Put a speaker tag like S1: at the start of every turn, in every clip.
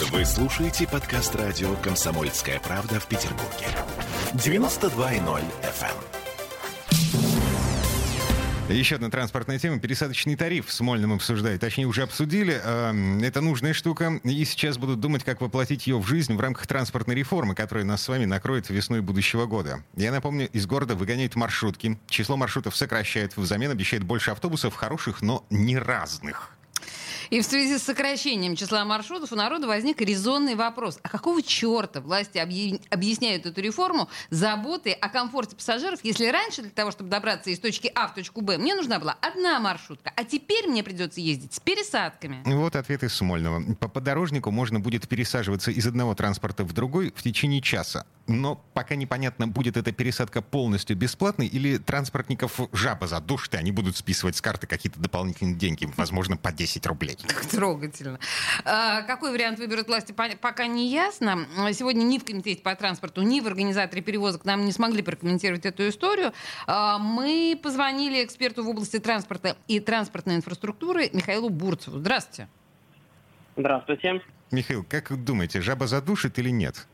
S1: Вы слушаете подкаст радио «Комсомольская правда» в Петербурге. 92.0 FM.
S2: Еще одна транспортная тема. Пересадочный тариф с Мольным обсуждают. Точнее, уже обсудили. Эм, это нужная штука. И сейчас будут думать, как воплотить ее в жизнь в рамках транспортной реформы, которая нас с вами накроет весной будущего года. Я напомню, из города выгоняют маршрутки. Число маршрутов сокращают. Взамен обещают больше автобусов, хороших, но не разных.
S3: И в связи с сокращением числа маршрутов у народа возник резонный вопрос. А какого черта власти объясняют эту реформу заботой о комфорте пассажиров, если раньше для того, чтобы добраться из точки А в точку Б, мне нужна была одна маршрутка, а теперь мне придется ездить с пересадками?
S2: Вот ответ из Смольного. По подорожнику можно будет пересаживаться из одного транспорта в другой в течение часа. Но пока непонятно, будет эта пересадка полностью бесплатной или транспортников жаба задушит, и они будут списывать с карты какие-то дополнительные деньги, возможно, по 10 рублей.
S3: Как трогательно. А, какой вариант выберут власти, пока не ясно. Сегодня ни в Комитете по транспорту, ни в организаторе перевозок нам не смогли прокомментировать эту историю. А, мы позвонили эксперту в области транспорта и транспортной инфраструктуры Михаилу Бурцеву. Здравствуйте.
S4: Здравствуйте.
S2: Михаил, как вы думаете, жаба задушит или нет?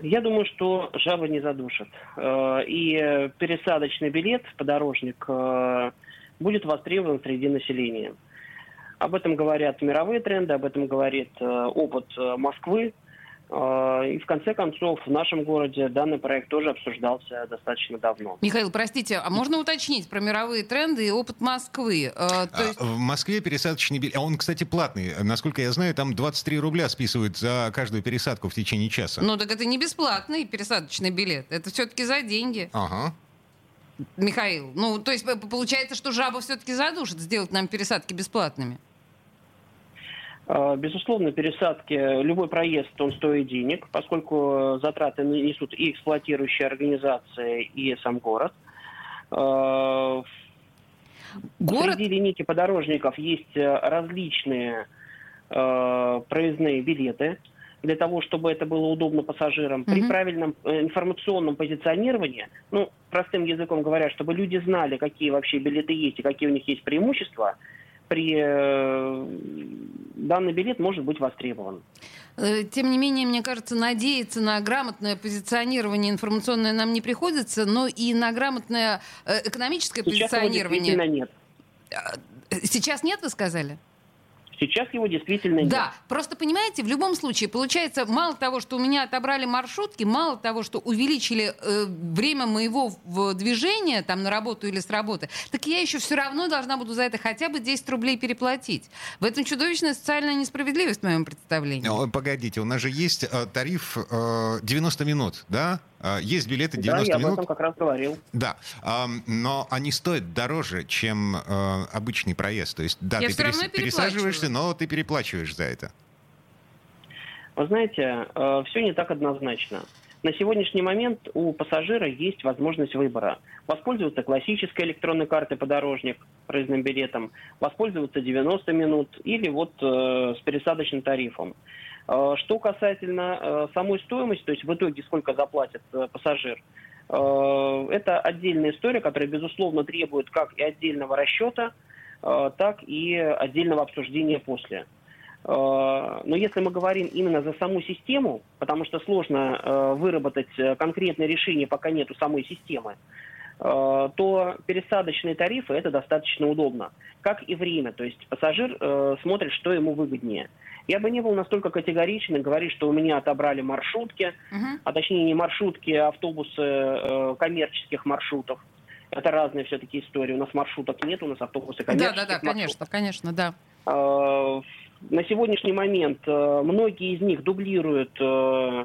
S4: Я думаю, что жаба не задушит. Э, и пересадочный билет, подорожник, э, будет востребован среди населения. Об этом говорят мировые тренды, об этом говорит э, опыт Москвы. А, и в конце концов в нашем городе данный проект тоже обсуждался достаточно давно.
S3: Михаил, простите, а можно уточнить про мировые тренды и опыт Москвы?
S2: А, то есть... В Москве пересадочный билет, а он, кстати, платный. Насколько я знаю, там 23 рубля списывают за каждую пересадку в течение часа.
S3: Ну так это не бесплатный пересадочный билет, это все-таки за деньги.
S2: Ага.
S3: Михаил, ну то есть получается, что жаба все-таки задушит сделать нам пересадки бесплатными?
S4: А, безусловно, пересадки, любой проезд, он стоит денег, поскольку затраты несут и эксплуатирующие организации, и сам город. А, город... Среди линейки подорожников есть различные а, проездные билеты для того, чтобы это было удобно пассажирам. При mm правильном э, информационном позиционировании, ну, простым языком говоря, чтобы люди знали, какие вообще билеты есть и какие у них есть преимущества – при э, данный билет может быть востребован.
S3: Э, тем не менее, мне кажется, надеяться на грамотное позиционирование информационное нам не приходится, но и на грамотное экономическое
S4: Сейчас
S3: позиционирование.
S4: Его нет.
S3: Сейчас нет, вы сказали?
S4: Сейчас его действительно нет.
S3: Да, просто понимаете, в любом случае, получается, мало того, что у меня отобрали маршрутки, мало того, что увеличили э, время моего в движения там на работу или с работы, так я еще все равно должна буду за это хотя бы 10 рублей переплатить. В этом чудовищная социальная несправедливость в моем представлении.
S2: О, погодите, у нас же есть э, тариф э, 90 минут, да? А, есть билеты 90
S4: да, я
S2: минут.
S4: об этом как раз говорил.
S2: Да, но они стоят дороже, чем э, обычный проезд. То есть, да,
S3: я
S2: ты перес... пересаживаешься, но ты переплачиваешь за это.
S4: Вы знаете, э, все не так однозначно. На сегодняшний момент у пассажира есть возможность выбора. Воспользоваться классической электронной картой подорожник проездным билетом, воспользоваться 90 минут или вот э, с пересадочным тарифом. Э, что касательно э, самой стоимости, то есть в итоге сколько заплатит э, пассажир, это отдельная история, которая, безусловно, требует как и отдельного расчета, так и отдельного обсуждения после. Но если мы говорим именно за саму систему, потому что сложно выработать конкретное решение, пока нету самой системы, то пересадочные тарифы это достаточно удобно. Как и время. То есть пассажир смотрит, что ему выгоднее. Я бы не был настолько категоричен и говорить, что у меня отобрали маршрутки, uh-huh. а точнее не маршрутки, а автобусы э, коммерческих маршрутов. Это разные все-таки истории. У нас маршруток нет, у нас автобусы коммерческих Да, да,
S3: да, конечно, конечно, да.
S4: Э, на сегодняшний момент э, многие из них дублируют э,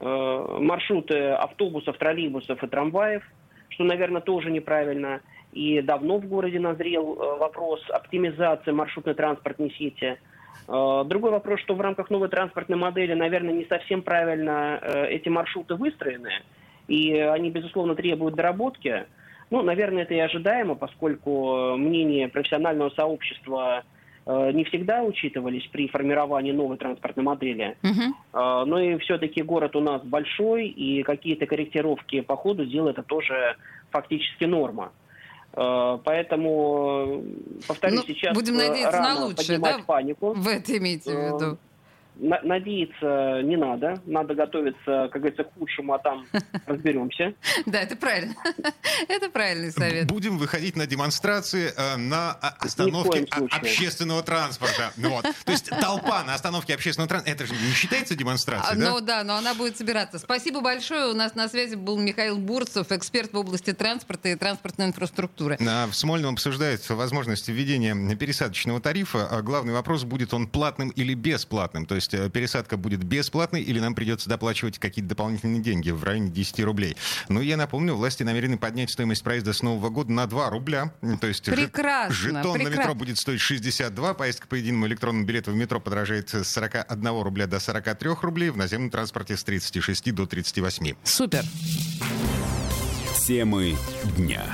S4: э, маршруты автобусов, троллейбусов и трамваев, что, наверное, тоже неправильно. И давно в городе назрел э, вопрос оптимизации маршрутной транспортной сети – другой вопрос, что в рамках новой транспортной модели, наверное, не совсем правильно э, эти маршруты выстроены, и они, безусловно, требуют доработки. Ну, наверное, это и ожидаемо, поскольку мнения профессионального сообщества э, не всегда учитывались при формировании новой транспортной модели. Uh-huh. Но и все-таки город у нас большой, и какие-то корректировки по ходу дела это тоже фактически норма. Э, поэтому, повторюсь,
S3: Ну,
S4: сейчас
S3: будем
S4: э,
S3: надеяться на
S4: рано
S3: лучшее,
S4: поднимать
S3: да?
S4: панику.
S3: В это имейте в
S4: Э,
S3: виду.
S4: На- Надеяться не надо. Надо готовиться, как говорится, к худшему, а там разберемся.
S3: Да, это правильно. Это правильный совет.
S2: Будем выходить на демонстрации э, на а, остановке а- общественного транспорта. Ну Вот. То есть толпа на остановке общественного транспорта, это же не считается демонстрацией, да?
S3: Ну да, но она будет собираться. Спасибо большое. У нас на связи был Михаил Бурцев, эксперт в области транспорта и транспортной инфраструктуры.
S2: На- В Смольном обсуждается возможность введения пересадочного тарифа. А Главный вопрос, будет он платным или бесплатным. То есть э, пересадка будет бесплатной или нам придется доплачивать какие-то дополнительные деньги в районе 10 рублей. Ну, я напомню, власти намерены поднять стоимость проезда с Нового года на 2 рубля. То есть
S3: Прекрасно,
S2: жетон на
S3: прекрасно.
S2: метро будет стоить 62, поездка по единому электронному билету в метро подорожает с 41 рубля до 43 рублей, в наземном транспорте с 36 до 38.
S3: Супер.
S5: Темы дня.